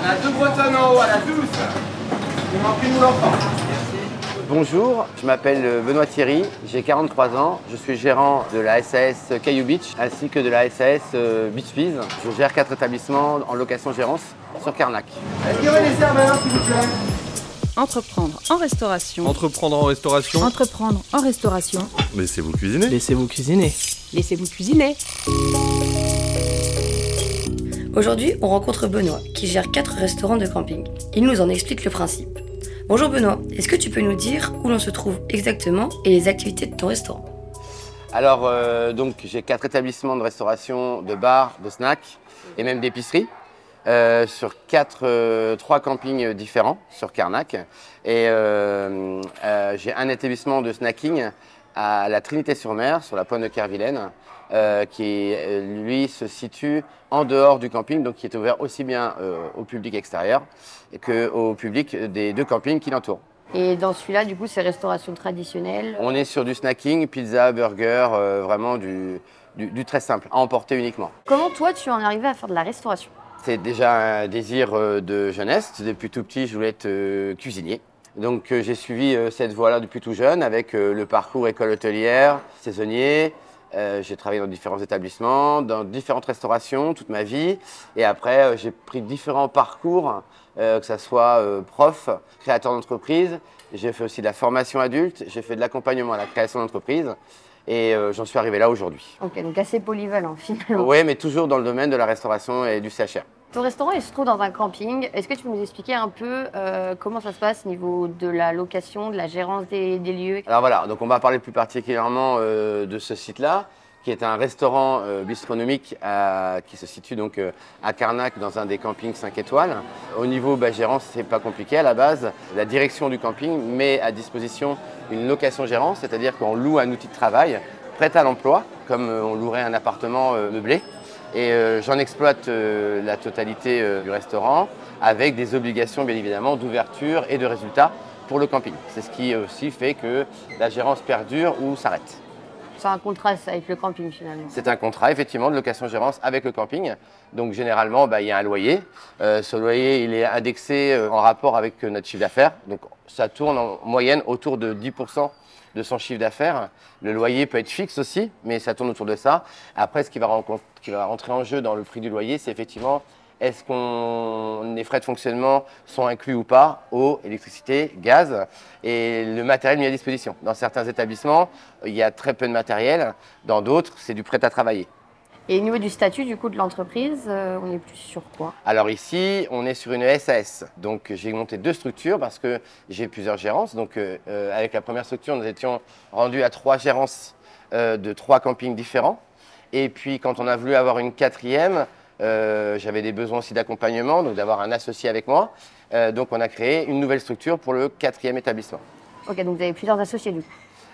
On a deux Bretonnes en haut à la douce. Il manque une moule enfant. Bonjour, je m'appelle euh, Benoît Thierry, j'ai 43 ans, je suis gérant de la SAS Caillou Beach ainsi que de la SAS euh, Beach Peas. Je gère quatre établissements en location-gérance sur Carnac. Est-ce qu'il y aurait des serveurs, s'il vous plaît? Entreprendre en restauration. Entreprendre en restauration? Entreprendre en restauration. Laissez-vous cuisiner. Laissez-vous cuisiner. Laissez-vous cuisiner. Aujourd'hui, on rencontre Benoît, qui gère quatre restaurants de camping. Il nous en explique le principe. Bonjour Benoît, est-ce que tu peux nous dire où l'on se trouve exactement et les activités de ton restaurant? Alors, euh, donc, j'ai quatre établissements de restauration, de bars, de snacks et même d'épicerie. euh, sur quatre, euh, trois campings différents sur Carnac. Et j'ai un établissement de snacking à la Trinité-sur-Mer, sur la pointe de Kervilaine, euh, qui euh, lui se situe en dehors du camping, donc qui est ouvert aussi bien euh, au public extérieur qu'au public des deux campings qui l'entourent. Et dans celui-là, du coup, c'est restauration traditionnelle. On est sur du snacking, pizza, burger, euh, vraiment du, du- du très simple, à emporter uniquement. Comment toi, tu en es arrivé à faire de la restauration? C'est déjà un désir de jeunesse. Depuis tout petit, je voulais être cuisinier. Donc euh, j'ai suivi euh, cette voie-là depuis tout jeune avec euh, le parcours école hôtelière, saisonnier. J'ai travaillé dans différents établissements, dans différentes restaurations toute ma vie. Et après, j'ai pris différents parcours, que ce soit prof, créateur d'entreprise. J'ai fait aussi de la formation adulte, j'ai fait de l'accompagnement à la création d'entreprise. Et j'en suis arrivé là aujourd'hui. Ok, donc assez polyvalent finalement. Oui, mais toujours dans le domaine de la restauration et du CHR. Ton restaurant, il se trouve dans un camping. Est-ce que tu peux nous expliquer un peu euh, comment ça se passe au niveau de la location, de la gérance des, lieux? Alors voilà, donc on va parler plus particulièrement euh, de ce site-là, qui est un restaurant euh, bistronomique qui se situe donc à Carnac dans un des campings 5 étoiles. Au niveau bah, gérance, c'est pas compliqué à la base. La direction du camping met à disposition une location gérance, c'est-à-dire qu'on loue un outil de travail prêt à l'emploi, comme on louerait un appartement meublé. Et euh, j'en exploite euh, la totalité euh, du restaurant avec des obligations bien évidemment d'ouverture et de résultats pour le camping. C'est ce qui aussi fait que la gérance perdure ou s'arrête. C'est un contraste avec le camping finalement. C'est un contrat effectivement de location-gérance avec le camping. Donc généralement, bah, il y a un loyer. Euh, ce loyer, il est indexé en rapport avec notre chiffre d'affaires. Donc ça tourne en moyenne autour de 10% de son chiffre d'affaires. Le loyer peut être fixe aussi, mais ça tourne autour de ça. Après, ce qui va, rentrer en jeu dans le prix du loyer, c'est effectivement est-ce que les frais de fonctionnement sont inclus ou pas Eau, électricité, gaz et le matériel mis à disposition. Dans certains établissements, il y a très peu de matériel. Dans d'autres, c'est du prêt à travailler. Et au niveau du statut du coup de l'entreprise, euh, on est plus sur quoi? Alors ici, on est sur une SAS. Donc j'ai monté deux structures parce que j'ai plusieurs gérances. Donc euh, euh, avec la première structure, nous étions rendus à trois gérances euh, de trois campings différents. Et puis quand on a voulu avoir une quatrième, j'avais des besoins aussi d'accompagnement, donc d'avoir un associé avec moi. Donc on a créé une nouvelle structure pour le quatrième établissement. Ok, donc vous avez plusieurs associés du coup.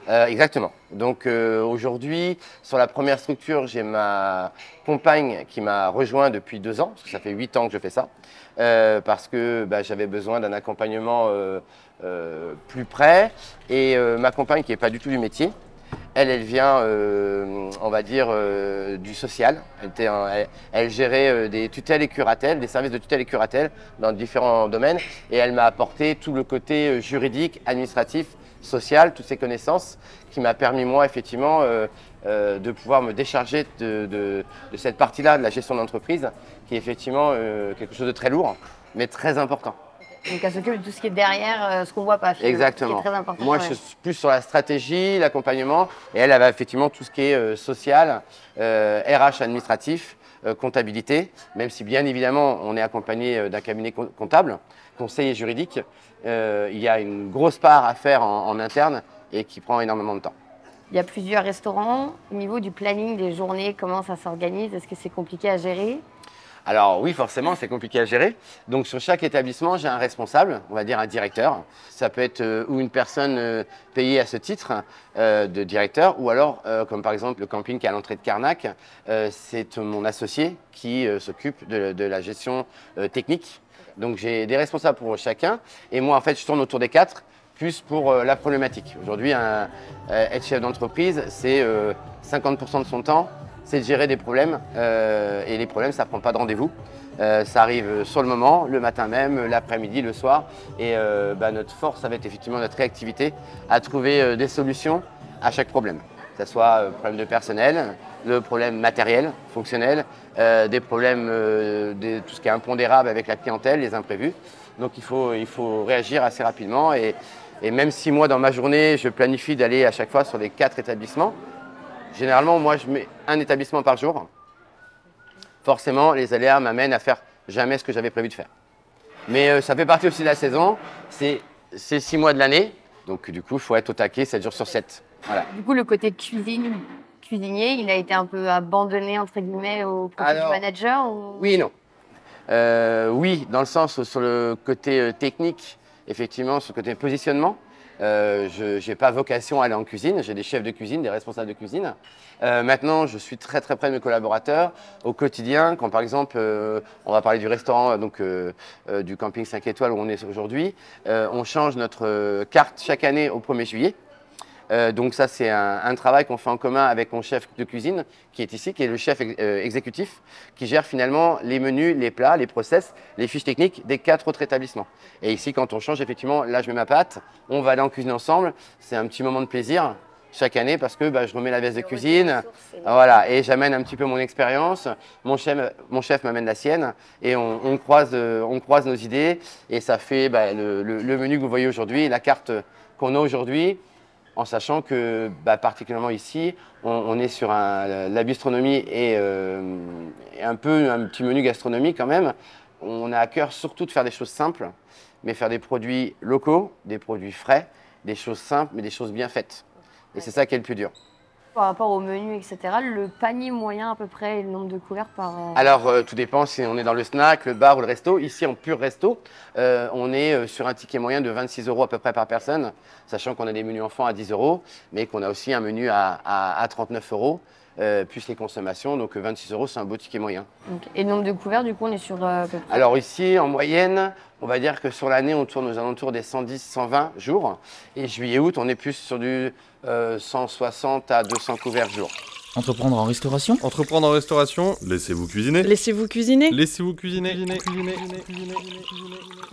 Euh, exactement. Donc euh, aujourd'hui, sur la première structure, j'ai ma compagne qui m'a rejoint depuis deux ans, parce que ça fait huit ans que je fais ça, euh, parce que bah, j'avais besoin d'un accompagnement euh, euh, plus près. Et euh, ma compagne, qui n'est pas du tout du métier, elle, elle vient, on va dire, du social. Elle, était elle- elle gérait des tutelles et curatelles, des services de tutelle et curatelle dans différents domaines. Et elle m'a apporté tout le côté juridique, administratif, social, toutes ces connaissances qui m'a permis, moi, effectivement, euh, euh, de pouvoir me décharger de, de- de cette partie-là de la gestion d'entreprise, qui est effectivement euh, quelque chose de très lourd, mais très important. Donc elle s'occupe de tout ce qui est derrière, ce qu'on voit pas. Exactement. Qui est très important. Moi, ouais. je suis plus sur la stratégie, l'accompagnement, et elle, elle va effectivement tout ce qui est social, RH administratif, comptabilité, même si bien évidemment on est accompagné euh, d'un cabinet com- comptable, conseiller juridique, euh, il y a une grosse part à faire en interne et qui prend énormément de temps. Il y a plusieurs restaurants. Au niveau du planning des journées, comment ça s'organise? Est-ce que c'est compliqué à gérer? Alors oui, forcément, c'est compliqué à gérer. Donc sur chaque établissement, j'ai un responsable, on va dire un directeur. Ça peut être euh, ou une personne euh, payée à ce titre euh, de directeur, ou alors, comme par exemple le camping qui est à l'entrée de Carnac, c'est mon associé qui s'occupe de, la gestion technique. Donc j'ai des responsables pour chacun, et moi en fait je tourne autour des quatre, plus pour la problématique. Aujourd'hui, être chef d'entreprise, c'est euh, 50% de son temps, c'est de gérer des problèmes. euh, et les problèmes, ça prend pas de rendez-vous. Euh, ça arrive sur le moment, le matin même, l'après-midi, le soir. Et euh, bah, notre force, ça va être effectivement notre réactivité à trouver des solutions à chaque problème. Que ce soit problème de personnel, le problème matériel, fonctionnel, des problèmes, tout ce qui est impondérable avec la clientèle, les imprévus. Donc il faut, il faut réagir assez rapidement. Et même si moi, dans ma journée, je planifie d'aller à chaque fois sur les quatre établissements, généralement, moi, je mets un établissement par jour. Forcément, les aléas m'amènent à faire jamais ce que j'avais prévu de faire. Mais euh, ça fait partie aussi de la saison. C'est six mois de l'année. Donc du coup, il faut être au taquet 7 jours sur 7. Voilà. Du coup, le côté cuisine, cuisinier, il a été un peu abandonné, entre guillemets, au Alors, du manager ou... Oui et non. Euh, oui, dans le sens sur le côté euh, technique, effectivement, sur le côté positionnement, euh, je n'ai pas vocation à aller en cuisine. J'ai des chefs de cuisine, des responsables de cuisine. Euh, maintenant, je suis très très près de mes collaborateurs au quotidien. Quand par exemple, euh, on va parler du restaurant, donc du camping 5 étoiles où on est aujourd'hui, on change notre carte chaque année au 1er juillet. Euh, donc ça, c'est un, un travail qu'on fait en commun avec mon chef de cuisine qui est ici, qui est le chef ex- euh, exécutif, qui gère finalement les menus, les plats, les process, les fiches techniques des quatre autres établissements. Et ici, quand on change, effectivement, là, je mets ma pâte, on va aller en cuisine ensemble. C'est un petit moment de plaisir chaque année parce que bah, je remets la veste de cuisine. Voilà, et j'amène un petit peu mon expérience. Mon chef, mon chef m'amène la sienne et on, on croise, euh, on croise nos idées. Et ça fait bah, le, le- le menu que vous voyez aujourd'hui, la carte qu'on a aujourd'hui, en sachant que bah, particulièrement ici, on, on est sur un- la bistronomie et, euh, et un peu un petit menu gastronomique quand même. On a à cœur surtout de faire des choses simples, mais faire des produits locaux, des produits frais, des choses simples, mais des choses bien faites. Et c'est ça qui est le plus dur. Par rapport au menu, etc., le panier moyen à peu près et le nombre de couverts par... euh, Alors, euh, tout dépend si on est dans le snack, le bar ou le resto. Ici, en pur resto, euh, on est sur un ticket moyen de 26 euros à peu près par personne, sachant qu'on a des menus enfants à 10 euros, mais qu'on a aussi un menu à, à- à 39 euros, euh, plus les consommations. Donc, euh, 26 euros, c'est un beau ticket moyen. Et le nombre de couverts, du coup, on est sur euh, peu. Alors ici, en moyenne, on va dire que sur l'année, on tourne aux alentours des 110, 120 jours. Et juillet-août, on est plus sur du euh, 160 à 200 couverts jour. Entreprendre en restauration Entreprendre en restauration, laissez-vous cuisiner. Laissez-vous cuisiner. Laissez-vous cuisiner.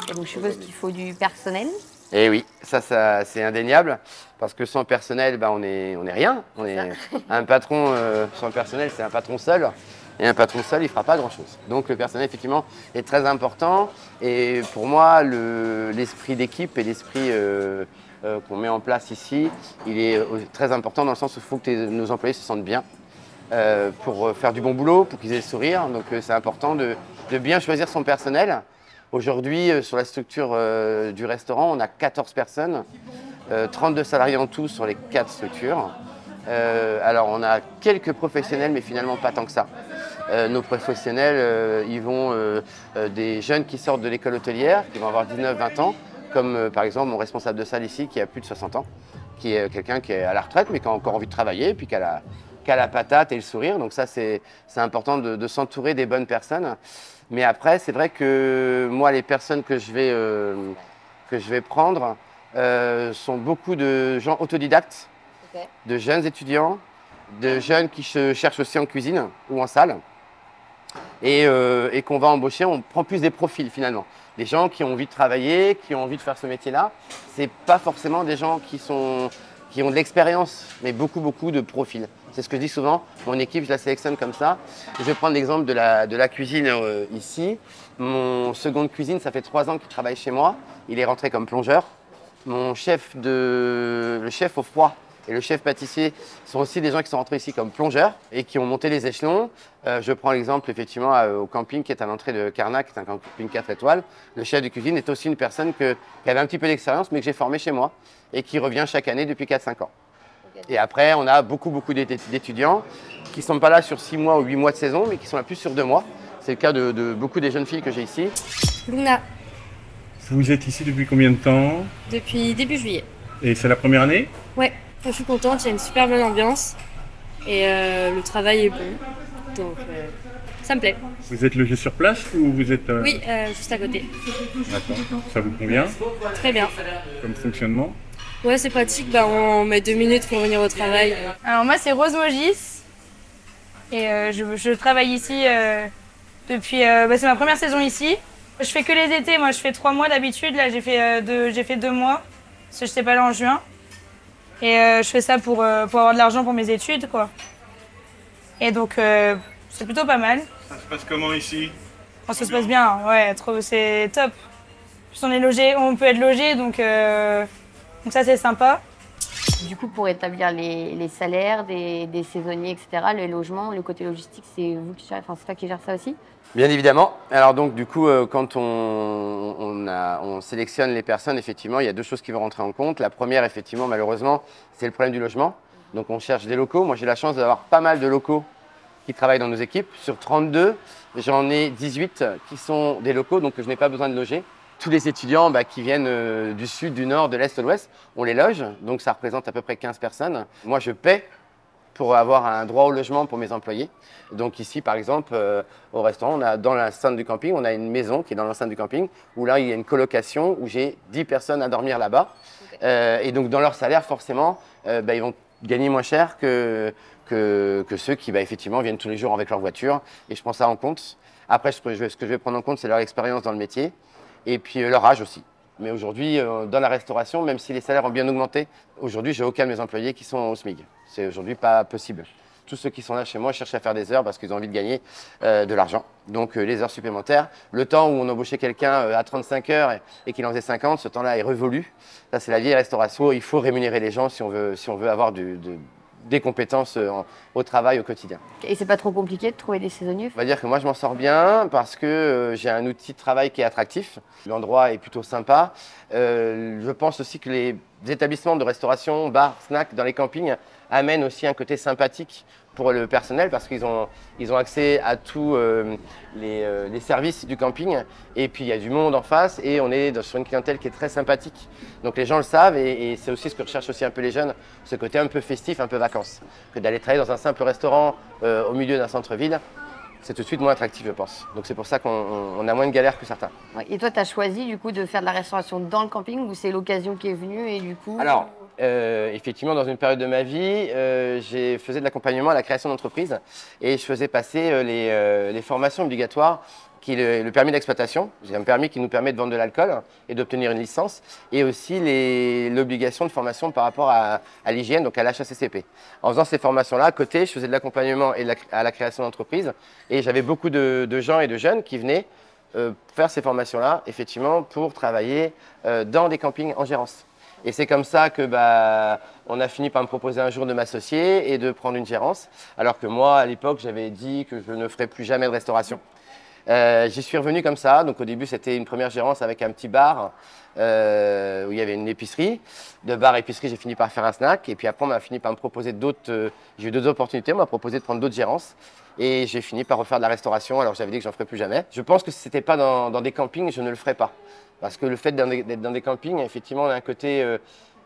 Et donc, je suppose qu'il faut du personnel. Et oui, ça, ça c'est indéniable, parce que sans personnel, bah, on n'est on est rien. On est un patron euh, sans personnel, c'est un patron seul. Et un patron seul, il ne fera pas grand-chose. Donc le personnel, effectivement, est très important. Et pour moi, le- l'esprit d'équipe et l'esprit euh, euh, qu'on met en place ici, il est euh, très important dans le sens où il faut que nos employés se sentent bien euh, pour faire du bon boulot, pour qu'ils aient le sourire. Donc c'est important de, de bien choisir son personnel. Aujourd'hui, euh, sur la structure euh, du restaurant, on a 14 personnes, euh, 32 salariés en tout sur les quatre structures. Euh, alors, on a quelques professionnels, mais finalement pas tant que ça. Euh, nos professionnels, euh, ils vont euh, euh, des jeunes qui sortent de l'école hôtelière, qui vont avoir 19-20 ans, comme euh, par exemple mon responsable de salle ici, qui a plus de 60 ans, qui est quelqu'un qui est à la retraite, mais qui a encore envie de travailler, puis qui a la, qui a la patate et le sourire. Donc ça, c'est important de, de s'entourer des bonnes personnes. Mais après, c'est vrai que moi, les personnes que je vais, euh, que je vais prendre euh, sont beaucoup de gens autodidactes, de jeunes étudiants, de jeunes qui se cherchent aussi en cuisine ou en salle. Et, euh, et qu'on va embaucher, on prend plus des profils finalement. Des gens qui ont envie de travailler, qui ont envie de faire ce métier-là. C'est pas forcément des gens qui, sont, qui ont de l'expérience, mais beaucoup, beaucoup de profils. C'est ce que je dis souvent. Mon équipe, je la sélectionne comme ça. Je vais prendre l'exemple de la, cuisine euh, ici. Mon second de cuisine, ça fait trois ans qu'il travaille chez moi. Il est rentré comme plongeur. Mon chef de, le chef au froid et le chef pâtissier sont aussi des gens qui sont rentrés ici comme plongeurs et qui ont monté les échelons. Euh, je prends l'exemple effectivement au camping qui est à l'entrée de Carnac, qui est un camping 4 étoiles. Le chef de cuisine est aussi une personne que- qui avait un petit peu d'expérience mais que j'ai formé chez moi et qui revient chaque année depuis 4-5 ans. Et après, on a beaucoup, beaucoup d'étu- d'étudiants qui ne sont pas là sur 6 mois ou 8 mois de saison, mais qui sont là plus sur 2 mois. C'est le cas de, de beaucoup des jeunes filles que j'ai ici. Luna, Vous êtes ici depuis combien de temps? Depuis début juillet. Et c'est la première année? Ouais, je suis contente, il y a une super bonne ambiance et euh, le travail est bon. Donc euh, ça me plaît. Vous êtes logé sur place ou vous êtes... euh, Oui, euh, juste à côté. D'accord. Ça vous convient? Très bien. comme fonctionnement? Ouais, c'est pratique, bah, on met deux minutes pour venir au travail. Alors moi c'est Rose Mogis et euh, je, je travaille ici euh, Depuis, euh, bah, c'est ma première saison ici. Je fais que les étés, moi je fais trois mois d'habitude. Là j'ai fait, euh, deux, j'ai fait deux mois, parce que je n'étais pas là en juin. Et euh, je fais ça pour, euh, pour avoir de l'argent pour mes études, quoi. Et donc euh, c'est plutôt pas mal. Ça se passe comment ici? Ça se passe bien, ouais, trop, c'est top. En plus on est logé, on peut être logé, donc, euh, donc ça c'est sympa. Du coup, pour établir les, les salaires des, des saisonniers, etc., les logements, le côté logistique, c'est vous qui enfin, c'est toi qui gère ça aussi? Bien évidemment. Alors donc du coup, euh, quand on, on, a- on sélectionne les personnes, effectivement, il y a deux choses qui vont rentrer en compte. La première, effectivement, malheureusement, c'est le problème du logement. Donc on cherche des locaux. Moi, j'ai la chance d'avoir pas mal de locaux qui travaillent dans nos équipes. Sur 32, j'en ai 18 qui sont des locaux, donc je n'ai pas besoin de loger. Tous les étudiants bah, qui viennent euh, du sud, du nord, de l'est, de l'ouest, on les loge. Donc ça représente à peu près 15 personnes. Moi, je paie pour avoir un droit au logement pour mes employés. Donc ici, par exemple, euh, au restaurant, on a dans l'enceinte du camping, on a une maison qui est dans l'enceinte du camping, où là, il y a une colocation où j'ai 10 personnes à dormir là-bas. Euh, et donc, dans leur salaire, forcément, euh, bah, ils vont gagner moins cher que, que, que ceux qui, bah, effectivement, viennent tous les jours avec leur voiture. Et je prends ça en compte. Après, ce que je vais prendre en compte, c'est leur expérience dans le métier et puis euh, leur âge aussi. Mais aujourd'hui, euh, dans la restauration, même si les salaires ont bien augmenté, aujourd'hui, j'ai aucun de mes employés qui sont au SMIC. C'est aujourd'hui pas possible. Tous ceux qui sont là chez moi cherchent à faire des heures parce qu'ils ont envie de gagner euh, de l'argent. Donc les heures supplémentaires, le temps où on embauchait quelqu'un à 35 heures et, qu'il en faisait 50, ce temps-là est révolu. Ça, c'est la vieille restauration. Il faut rémunérer les gens si on veut, si on veut avoir du- de- des compétences euh, en- au travail au quotidien. Et c'est pas trop compliqué de trouver des saisonniers On va dire que moi je m'en sors bien parce que euh, j'ai un outil de travail qui est attractif. L'endroit est plutôt sympa. Euh, je pense aussi que les établissements de restauration, bars, snacks dans les campings amènent aussi un côté sympathique pour le personnel parce qu'ils ont, accès à tous euh, les, euh, les services du camping et puis il y a du monde en face et on est sur une clientèle qui est très sympathique. Donc les gens le savent et, et c'est aussi ce que recherchent aussi un peu les jeunes, ce côté un peu festif, un peu vacances, que d'aller travailler dans un simple restaurant euh, au milieu d'un centre-ville c'est tout de suite moins attractif, je pense. Donc c'est pour ça qu'on on- on a moins de galères que certains. Ouais. Et toi, tu as choisi du coup de faire de la restauration dans le camping ou c'est l'occasion qui est venue et du coup Alors, euh, effectivement, dans une période de ma vie, euh, j'ai faisais de l'accompagnement à la création d'entreprise et je faisais passer euh, les, euh, les formations obligatoires qui est le, permis d'exploitation. Un permis qui nous permet de vendre de l'alcool et d'obtenir une licence et aussi l'obligation de formation par rapport à, l'hygiène, donc à l'HACCP. En faisant ces formations-là, à côté, je faisais de l'accompagnement et à la création d'entreprise et j'avais beaucoup de, de gens et de jeunes qui venaient euh, faire ces formations-là, effectivement, pour travailler euh, dans des campings en gérance. Et c'est comme ça que bah, on a fini par me proposer un jour de m'associer et de prendre une gérance, alors que moi, à l'époque, j'avais dit que je ne ferais plus jamais de restauration. Euh, J'y suis revenu comme ça. Donc au début, c'était une première gérance avec un petit bar euh, où il y avait une épicerie. De bar épicerie, j'ai fini par faire un snack. Et puis après, on m'a fini par me proposer d'autres. euh, j'ai eu d'autres opportunités. On m'a proposé de prendre d'autres gérances. Et j'ai fini par refaire de la restauration. Alors j'avais dit que j'en ferais plus jamais. Je pense que si c'était pas dans, des campings, je ne le ferais pas. Parce que le fait d'être dans dans des campings, effectivement, on a un côté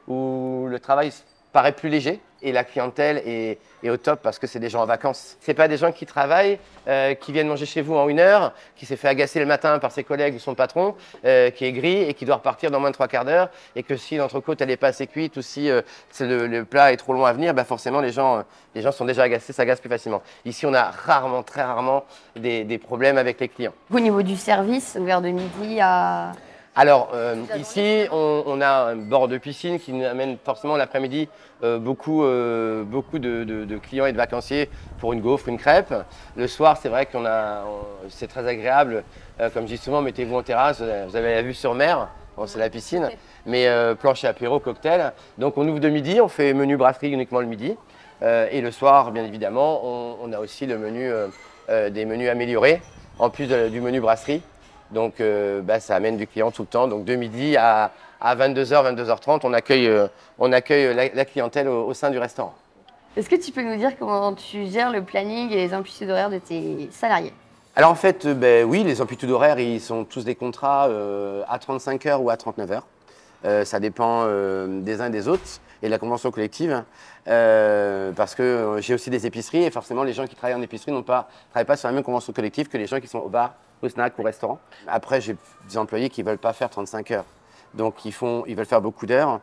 où le travail paraît plus léger et la clientèle est, est au top parce que c'est des gens en vacances. C'est pas des gens qui travaillent, euh, qui viennent manger chez vous en une heure, qui s'est fait agacer le matin par ses collègues ou son patron, euh, qui est gris et qui doit repartir dans moins de trois quarts d'heure et que si l'entrecôte elle n'est pas assez cuite ou si euh, le, plat est trop loin à venir, bah forcément les gens, les gens sont déjà agacés, s'agacent plus facilement. Ici on a rarement, très rarement des problèmes avec les clients. Au niveau du service, ouvert de midi à. Alors, euh, ici, on, on a un bord de piscine qui nous amène forcément l'après-midi euh, beaucoup, euh, beaucoup de, de- de clients et de vacanciers pour une gaufre, une crêpe. Le soir, c'est vrai qu'on a, c'est très agréable. Euh, comme je dis souvent, mettez-vous en terrasse, vous avez la vue sur mer. Bon, c'est la piscine, mais euh, plancher apéro, cocktail. Donc, on ouvre de midi, on fait menu brasserie uniquement le midi. Euh, et le soir, bien évidemment, on, on a aussi le menu, des menus améliorés, en plus de- du menu brasserie. Donc, euh, bah, ça amène du client tout le temps. Donc, de midi à, à 22h, 22h30, on accueille, euh, on accueille la, la clientèle au, au sein du restaurant. Est-ce que tu peux nous dire comment tu gères le planning et les amplitudes horaires de tes salariés? Alors, en fait, euh, ben, oui, les amplitudes horaires, ils sont tous des contrats à 35 heures ou à 39 heures. Ça dépend des uns et des autres et de la convention collective. Euh, parce que euh, j'ai aussi des épiceries et forcément, les gens qui travaillent en épicerie ne travaillent pas sur la même convention collective que les gens qui sont au bar, au snack, au restaurant. Après, j'ai des employés qui ne veulent pas faire 35 heures. Donc, ils, font, ils veulent faire beaucoup d'heures.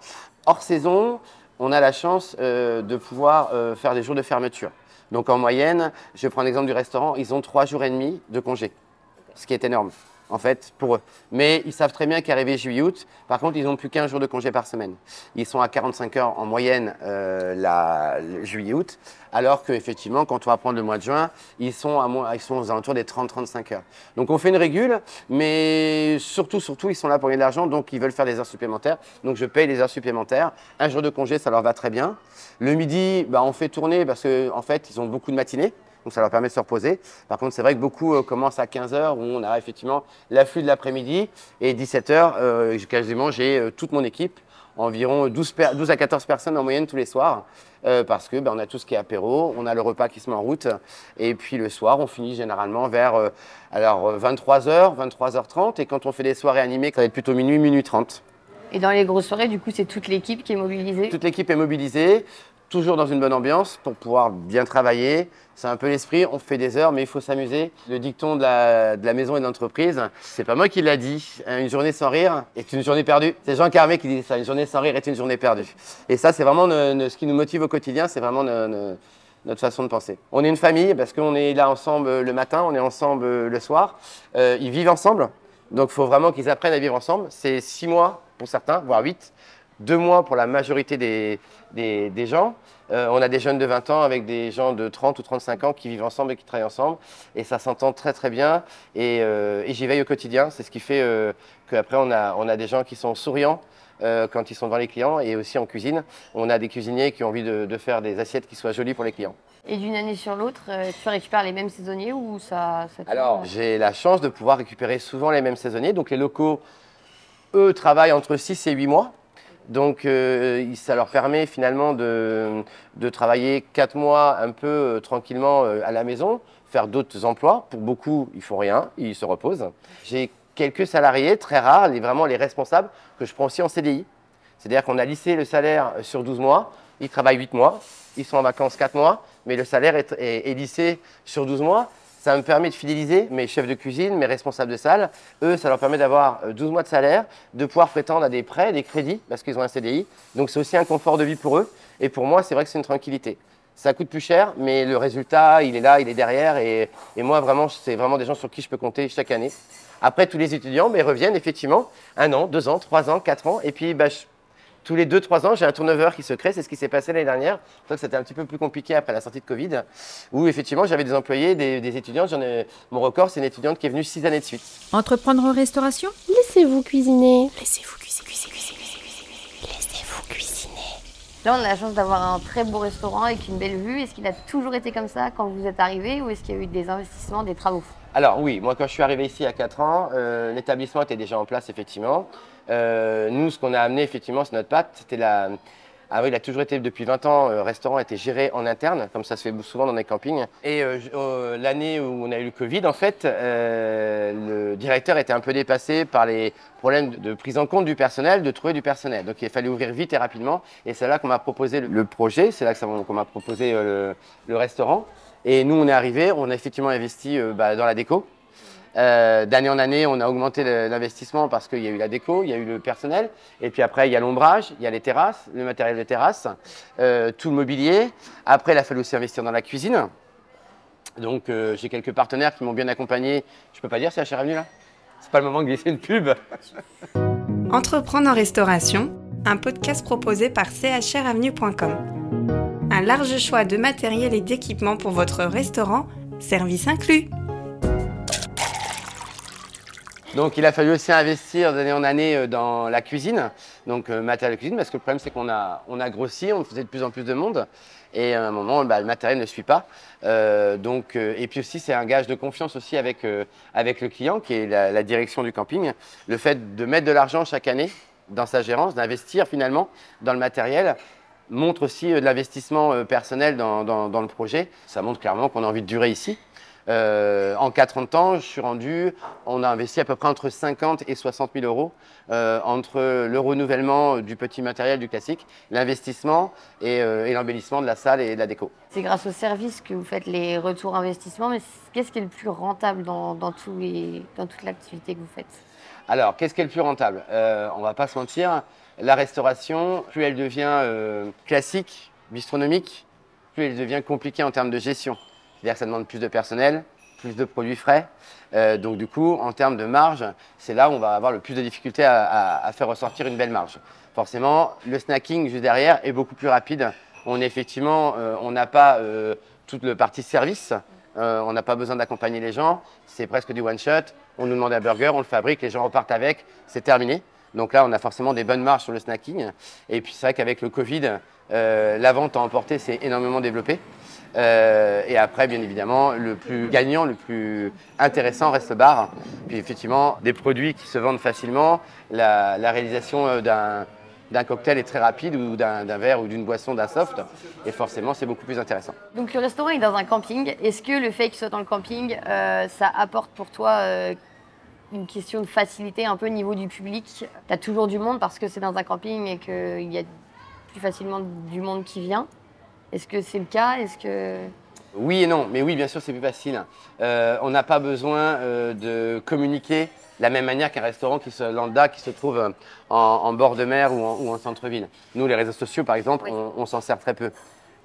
Hors saison, on a la chance euh, de pouvoir euh, faire des jours de fermeture. Donc, en moyenne, je prends l'exemple du restaurant, ils ont trois jours et demi de congé. ce qui est énorme en fait pour eux. Mais ils savent très bien qu'arrivé juillet-août, par contre, ils n'ont plus qu'un jour de congé par semaine. Ils sont à 45 heures en moyenne euh, juillet-août, alors qu'effectivement, quand on va prendre le mois de juin, ils sont, à, ils sont aux alentours des 30-35 heures. Donc on fait une régule, mais surtout, surtout, ils sont là pour gagner de l'argent, donc ils veulent faire des heures supplémentaires. Donc je paye les heures supplémentaires. Un jour de congé, ça leur va très bien. Le midi, bah, on fait tourner parce qu'en en fait, ils ont beaucoup de matinées. Donc ça leur permet de se reposer. Par contre, c'est vrai que beaucoup euh, commencent à 15h où on a effectivement l'afflux de l'après-midi. Et 17h, euh, quasiment, j'ai euh, toute mon équipe, environ 12, per- 12 à 14 personnes en moyenne tous les soirs. parce que ben, on a tout ce qui est apéro, on a le repas qui se met en route. Et puis le soir, on finit généralement vers alors, euh, 23h, 23h30. Et quand on fait des soirées animées, ça va être plutôt minuit, minuit 30. Et dans les grosses soirées, du coup, c'est toute l'équipe qui est mobilisée? Toute l'équipe est mobilisée, toujours dans une bonne ambiance pour pouvoir bien travailler. C'est un peu l'esprit, on fait des heures, mais il faut s'amuser. Le dicton de la, maison et de l'entreprise, c'est pas moi qui l'a dit. Une journée sans rire est une journée perdue. C'est Jean Carmé qui dit ça. Une journée sans rire est une journée perdue. Et ça, c'est vraiment ce qui nous motive au quotidien, c'est vraiment notre façon de penser. On est une famille parce qu'on est là ensemble le matin, on est ensemble le soir. Euh, ils vivent ensemble, donc il faut vraiment qu'ils apprennent à vivre ensemble. C'est six mois pour certains, voire huit deux mois pour la majorité des, des, des gens. Euh, on a des jeunes de 20 ans avec des gens de 30 ou 35 ans qui vivent ensemble et qui travaillent ensemble. Et ça s'entend très très bien. Et, euh, et j'y veille au quotidien. C'est ce qui fait euh, qu'après, on a, on a des gens qui sont souriants euh, quand ils sont devant les clients. Et aussi en cuisine, on a des cuisiniers qui ont envie de, de faire des assiettes qui soient jolies pour les clients. Et d'une année sur l'autre, tu récupères les mêmes saisonniers ou ça, Alors, j'ai la chance de pouvoir récupérer souvent les mêmes saisonniers. Donc, les locaux, eux, travaillent entre 6 et 8 mois. Donc, euh, ça leur permet finalement de, de travailler 4 mois un peu euh, tranquillement euh, à la maison, faire d'autres emplois. Pour beaucoup, ils font rien, ils se reposent. J'ai quelques salariés, très rares, les, vraiment les responsables, que je prends aussi en CDI. C'est-à-dire qu'on a lissé le salaire sur 12 mois, ils travaillent 8 mois, ils sont en vacances 4 mois, mais le salaire est, est- est lissé sur 12 mois. Ça me permet de fidéliser mes chefs de cuisine, mes responsables de salle. Eux, ça leur permet d'avoir euh, 12 mois de salaire, de pouvoir prétendre à des prêts, des crédits, parce qu'ils ont un CDI. Donc c'est aussi un confort de vie pour eux. Et pour moi, c'est vrai que c'est une tranquillité. Ça coûte plus cher, mais le résultat, il est là, il est derrière. Et, moi, vraiment, c'est vraiment des gens sur qui je peux compter chaque année. Après, tous les étudiants mais reviennent effectivement un an, deux ans, trois ans, quatre ans. Et puis, bah, tous les deux, trois ans, j'ai un turnover qui se crée. C'est ce qui s'est passé l'année dernière. Que c'était un petit peu plus compliqué après la sortie de Covid, où effectivement, j'avais des employés, des, des étudiants. J'en ai, mon record, c'est une étudiante qui est venue six années de suite. Entreprendre en restauration? Laissez-vous cuisiner. Laissez-vous cuisiner, cuisiner, cuisiner, Laissez-vous cuisiner. Là, on a la chance d'avoir un très beau restaurant avec une belle vue. Est-ce qu'il a toujours été comme ça quand vous êtes arrivé ou est-ce qu'il y a eu des investissements, des travaux? Alors oui, moi quand je suis arrivé ici a 4 ans, euh, l'établissement était déjà en place effectivement. Euh, nous, ce qu'on a amené effectivement, c'est notre pâte. C'était la... Ah il a toujours été depuis 20 ans, le restaurant était géré en interne, comme ça se fait souvent dans les campings. Et euh, euh, l'année où on a eu le Covid, en fait, euh, le directeur était un peu dépassé par les problèmes de, prise en compte du personnel, de trouver du personnel. Donc il fallait ouvrir vite et rapidement. Et c'est là qu'on m'a proposé le, projet, c'est là qu'on m'a proposé euh, le, restaurant. Et nous, on est arrivé, on a effectivement investi euh, bah, dans la déco. Euh, D'année en année, on a augmenté l'investissement parce qu'il y a eu la déco, il y a eu le personnel, et puis après, il y a l'ombrage, il y a les terrasses, le matériel de terrasse, euh, tout le mobilier. Après, il a fallu aussi investir dans la cuisine. Donc, euh, j'ai quelques partenaires qui m'ont bien accompagné. Je peux pas dire, c'est la chère avenue là C'est pas le moment de glisser une pub. Entreprendre en restauration, un podcast proposé par chravenue.com. Un large choix de matériel et d'équipements pour votre restaurant, service inclus. Donc il a fallu aussi investir d'année en année euh, dans la cuisine, donc euh, matériel de cuisine, parce que le problème c'est qu'on a, on a grossi, on faisait de plus en plus de monde, et à un moment bah, le matériel ne suit pas. Euh, donc, euh, et puis aussi c'est un gage de confiance aussi avec, euh, avec le client, qui est la, direction du camping. Le fait de mettre de l'argent chaque année dans sa gérance, d'investir finalement dans le matériel, montre aussi euh, de l'investissement euh, personnel dans, dans- dans le projet. Ça montre clairement qu'on a envie de durer ici. Euh, en 4 ans de temps, je suis rendu, on a investi à peu près entre 50 et 60 000 euros euh, entre le renouvellement du petit matériel, du classique, l'investissement et, euh, et l'embellissement de la salle et de la déco. C'est grâce au service que vous faites les retours investissements, mais qu'est-ce qui est le plus rentable dans, dans, tous les, dans toute l'activité que vous faites? Alors, qu'est-ce qui est le plus rentable? On va pas se mentir, la restauration, plus elle devient classique, bistronomique, plus elle devient compliquée en termes de gestion. C'est-à-dire que ça demande plus de personnel, plus de produits frais. Euh, donc du coup, en termes de marge, c'est là où on va avoir le plus de difficultés à, faire ressortir une belle marge. Forcément, le snacking juste derrière est beaucoup plus rapide. On effectivement, euh, on n'a pas euh, toute le partie service. On n'a pas besoin d'accompagner les gens. C'est presque du one shot. On nous demande un burger, on le fabrique, les gens repartent avec, c'est terminé. Donc là, on a forcément des bonnes marges sur le snacking. Et puis c'est vrai qu'avec le Covid, euh, la vente à emporter s'est énormément développée. Euh, et après, bien évidemment, le plus gagnant, le plus intéressant reste le bar. Puis effectivement, des produits qui se vendent facilement, la, réalisation euh, d'un cocktail est très rapide ou d'un verre ou d'une boisson, d'un soft. Et forcément, c'est beaucoup plus intéressant. Donc le restaurant est dans un camping. Est-ce que le fait qu'il soit dans le camping, ça apporte pour toi une question de facilité un peu au niveau du public Tu as toujours du monde parce que c'est dans un camping et qu'il y a plus facilement du monde qui vient. Est-ce que c'est le cas? Est-ce que... Oui et non, mais oui, bien sûr, c'est plus facile. Euh, on n'a pas besoin euh, de communiquer de la même manière qu'un restaurant qui se, lambda qui se trouve euh, en, en bord de mer ou en, ou en centre-ville. Nous, les réseaux sociaux, par exemple, on, on s'en sert très peu.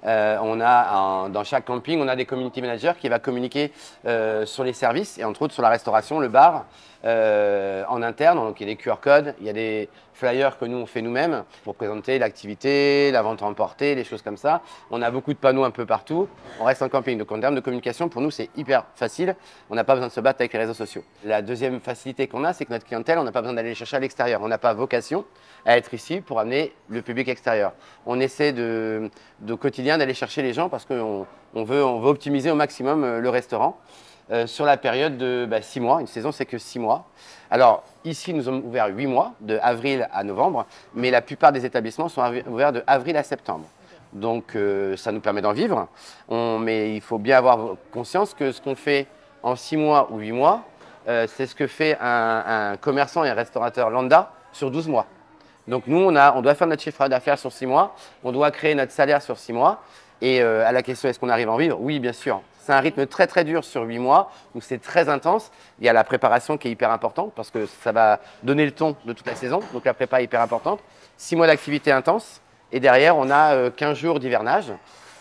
Euh, on a dans chaque camping, on a des community managers qui va communiquer euh, sur les services et entre autres sur la restauration, le bar euh, en interne. Donc il y a des QR codes, il y a des flyers que nous on fait nous-mêmes pour présenter l'activité, la vente emportée, les choses comme ça. On a beaucoup de panneaux un peu partout. On reste en camping. Donc en termes de communication, pour nous c'est hyper facile. On n'a pas besoin de se battre avec les réseaux sociaux. La deuxième facilité qu'on a, c'est que notre clientèle, on n'a pas besoin d'aller chercher à l'extérieur. On n'a pas vocation à être ici pour amener le public extérieur. On essaie de, quotidien d'aller chercher les gens parce qu'on on veut, on veut optimiser au maximum euh, le restaurant. Euh, sur la période de 6 mois, une saison c'est que 6 mois. Alors ici nous sommes ouverts 8 mois, de avril à novembre, mais la plupart des établissements sont ouverts de avril à septembre. Donc euh, ça nous permet d'en vivre, mais il faut bien avoir conscience que ce qu'on fait en 6 mois ou 8 mois, euh, c'est ce que fait un, commerçant et un restaurateur lambda sur 12 mois. Donc nous, on, a, on doit faire notre chiffre d'affaires sur 6 mois, on doit créer notre salaire sur 6 mois. Et à la question, est-ce qu'on arrive à en vivre? Oui, bien sûr. C'est un rythme très très dur sur 8 mois, où c'est très intense. Il y a la préparation qui est hyper importante, parce que ça va donner le ton de toute la saison. Donc la prépa est hyper importante. 6 mois d'activité intense, et derrière, on a euh, 15 jours d'hivernage.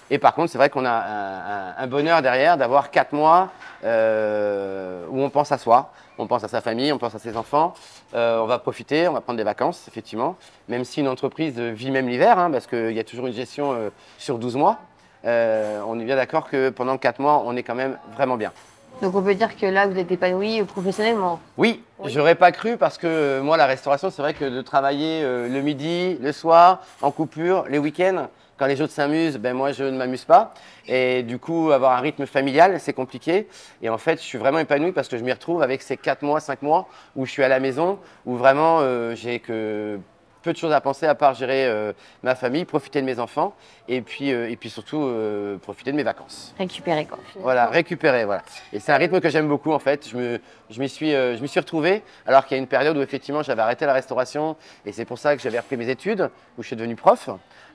Et par contre, c'est vrai qu'on a un, bonheur derrière d'avoir 4 mois euh, où on pense à soi, on pense à sa famille, on pense à ses enfants. Euh, on va profiter, on va prendre des vacances, effectivement. Même si une entreprise vit même l'hiver, hein, parce qu'il y a toujours une gestion euh, sur 12 mois. Euh, on est bien d'accord que pendant 4 mois, on est quand même vraiment bien. Donc on peut dire que là, vous êtes épanoui professionnellement. Oui, j'aurais pas cru parce que euh, moi, la restauration, c'est vrai que de travailler euh, le midi, le soir, en coupure, les week-ends, quand les autres s'amusent, ben moi, je ne m'amuse pas. Et du coup, avoir un rythme familial, c'est compliqué. Et en fait, je suis vraiment épanoui parce que je m'y retrouve avec ces 4 mois, 5 mois où je suis à la maison, où vraiment, euh, j'ai que peu de choses à penser à part gérer euh, ma famille, profiter de mes enfants et puis, euh, et puis surtout euh, profiter de mes vacances. Récupérer quoi. Voilà, récupérer, voilà. Et c'est un rythme que j'aime beaucoup en fait. Je me, je m'y suis, euh, suis retrouvé alors qu'il y a une période où effectivement j'avais arrêté la restauration et c'est pour ça que j'avais repris mes études, où je suis devenu prof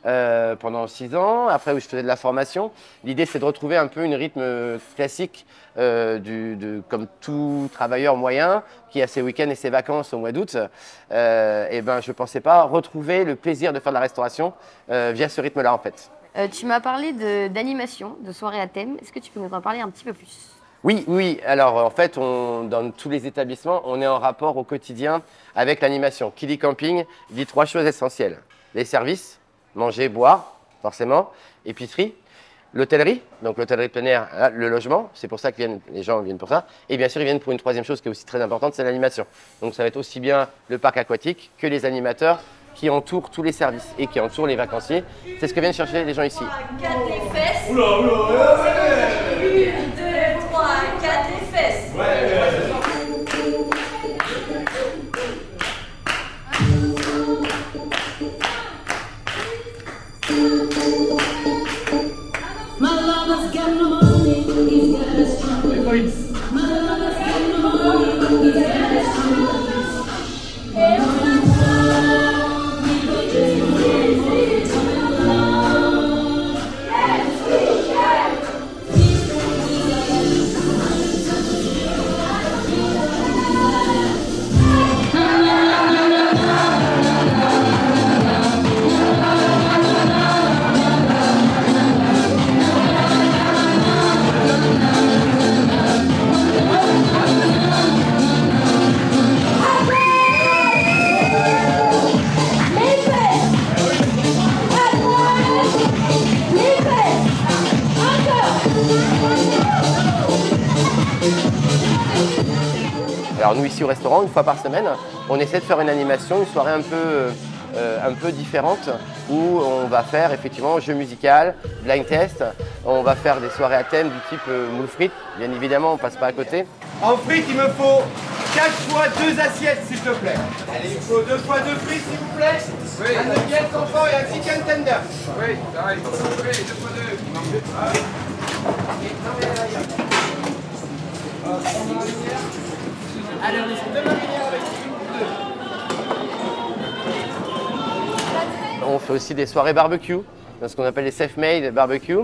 euh, pendant six ans, après où je faisais de la formation. L'idée c'est de retrouver un peu une rythme classique euh, de, comme tout travailleur moyen qui a ses week-ends et ses vacances au mois d'août. Euh, et ben je pensais pas retrouver le plaisir de faire de la restauration via ce rythme-là en fait. Tu m'as parlé de- d'animation, de, soirée à thème. Est-ce que tu peux nous en parler un petit peu plus? Oui, oui. Alors en fait, on, dans tous les établissements, on est en rapport au quotidien avec l'animation. Qui dit camping dit trois choses essentielles. Les services, manger, boire, forcément, épicerie, l'hôtellerie, donc l'hôtellerie plein air, hein, le logement, c'est pour ça que viennent, les gens viennent pour ça. Et bien sûr, ils viennent pour une troisième chose qui est aussi très importante, c'est l'animation. Donc ça va être aussi bien le parc aquatique que les animateurs qui entourent tous les services et qui entourent les vacanciers. C'est ce que viennent chercher les gens ici. 4 les My lover's got no money, he's got his troubles. Une fois par semaine, on essaie de faire une animation, une soirée un peu, euh, un peu différente où on va faire effectivement jeu musical, blind test, on va faire des soirées à thème du type euh, moule frites, bien évidemment on passe pas à côté. En frites, il me faut 4 fois 2 assiettes, s'il te plaît. Allez, il me faut 2 fois 2 frites, s'il vous plaît. Oui. Un nuggets sans fort et un chicken tender. Oui, ça arrive. Oui, 2 fois 2. On fait aussi des soirées barbecue, ce qu'on appelle les self-made barbecue,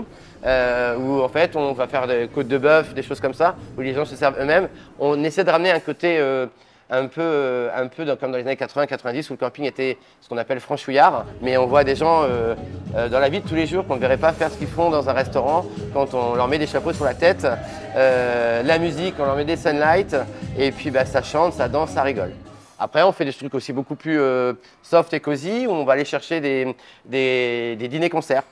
euh, où en fait on va faire des côtes de bœuf, des choses comme ça, où les gens se servent eux-mêmes. On essaie de ramener un côté euh, un peu, euh, un peu comme dans les années 80-90 où le camping était ce qu'on appelle franchouillard, mais on voit des gens euh, euh, dans la vie de tous les jours qu'on ne verrait pas faire ce qu'ils font dans un restaurant quand on leur met des chapeaux sur la tête, la musique, on leur met des sunlights, et puis bah, ça chante, ça danse, ça rigole. Après, on fait des trucs aussi beaucoup plus soft et cosy, où on va aller chercher des dîners-concerts,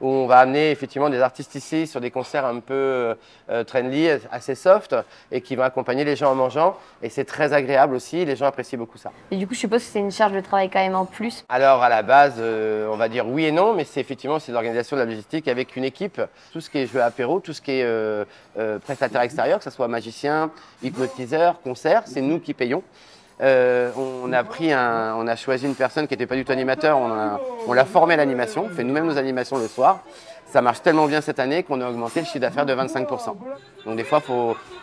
où on va amener effectivement des artistes ici sur des concerts un peu euh, trendy, assez soft, et qui vont accompagner les gens en mangeant. Et c'est très agréable aussi, les gens apprécient beaucoup ça. Et du coup, je suppose que c'est une charge de travail quand même en plus. Alors à la base, euh, on va dire oui et non, mais c'est effectivement c'est l'organisation de la logistique avec une équipe. Tout ce qui est jeu apéro, tout ce qui est euh, euh, prestataire extérieur, que ce soit magicien, hypnotiseur, concert, c'est nous qui payons. Euh, on a pris on a choisi une personne qui n'était pas du tout animateur, on, a- l'a formé à l'animation, on fait nous-mêmes nos animations le soir. Ça marche tellement bien cette année qu'on a augmenté le chiffre d'affaires de 25%. Donc des fois,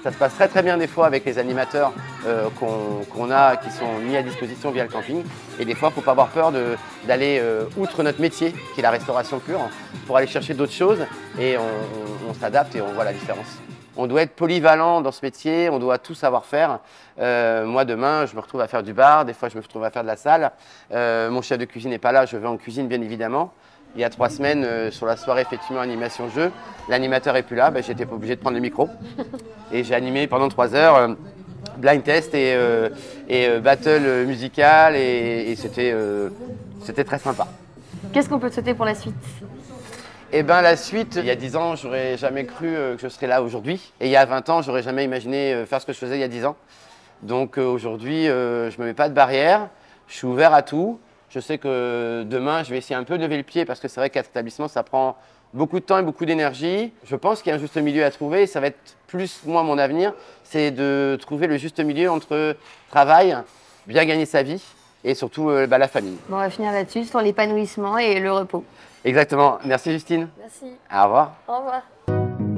ça se passe très très bien des fois avec les animateurs euh, qu'on a, qui sont mis à disposition via le camping. Et des fois, il ne faut pas avoir peur d'aller euh, outre notre métier, qui est la restauration pure, pour aller chercher d'autres choses. Et on s'adapte et on voit la différence. On doit être polyvalent dans ce métier, on doit tout savoir faire. Euh, moi, demain, je me retrouve à faire du bar, des fois, je me retrouve à faire de la salle. Euh, mon chef de cuisine n'est pas là, je vais en cuisine, bien évidemment. Il y a trois semaines, euh, sur la soirée, effectivement, animation jeu, l'animateur est plus là, ben, j'étais pas obligé de prendre le micro. Et j'ai animé pendant trois heures. blind test et, battle musical et, et c'était c'était très sympa. Qu'est-ce qu'on peut te souhaiter pour la suite? Et ben la suite, il y a 10 ans, j'aurais jamais cru euh, que je serais là aujourd'hui. Et il y a 20 ans, j'aurais jamais imaginé euh, faire ce que je faisais il y a 10 ans. Donc euh, aujourd'hui, je me mets pas de barrière, je suis ouvert à tout. Je sais que demain, je vais essayer un peu de lever le pied parce que c'est vrai qu'à établissement, ça prend beaucoup de temps et beaucoup d'énergie. Je pense qu'il y a un juste milieu à trouver. Ça va être plus, moi, mon avenir, c'est de trouver le juste milieu entre travail, bien gagner sa vie et surtout bah, la famille. Bon, on va finir là-dessus, sur l'épanouissement et le repos. Exactement. Merci Justine. Merci. Au revoir. Au revoir.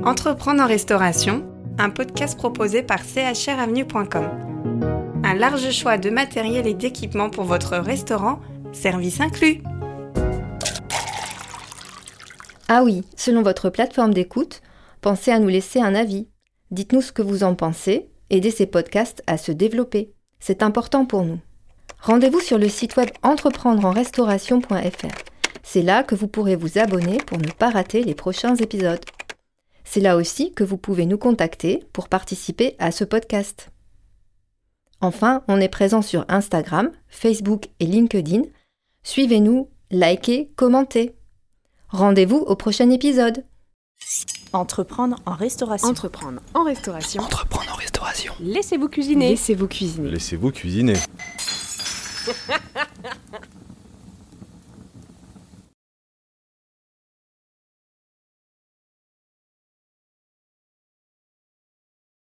Entreprendre en restauration, un podcast proposé par chravenue.com. Un large choix de matériel et d'équipements pour votre restaurant, service inclus. Ah oui, selon votre plateforme d'écoute, pensez à nous laisser un avis. Dites-nous ce que vous en pensez, aidez ces podcasts à se développer. C'est important pour nous. Rendez-vous sur le site web entreprendreenrestauration.fr. C'est là que vous pourrez vous abonner pour ne pas rater les prochains épisodes. C'est là aussi que vous pouvez nous contacter pour participer à ce podcast. Enfin, on est présent sur Instagram, Facebook et LinkedIn. Suivez-nous, likez, commentez. Rendez-vous au prochain épisode. Entreprendre en restauration. Entreprendre en restauration. Entreprendre en restauration. Laissez-vous cuisiner. Laissez-vous cuisiner. Laissez-vous cuisiner.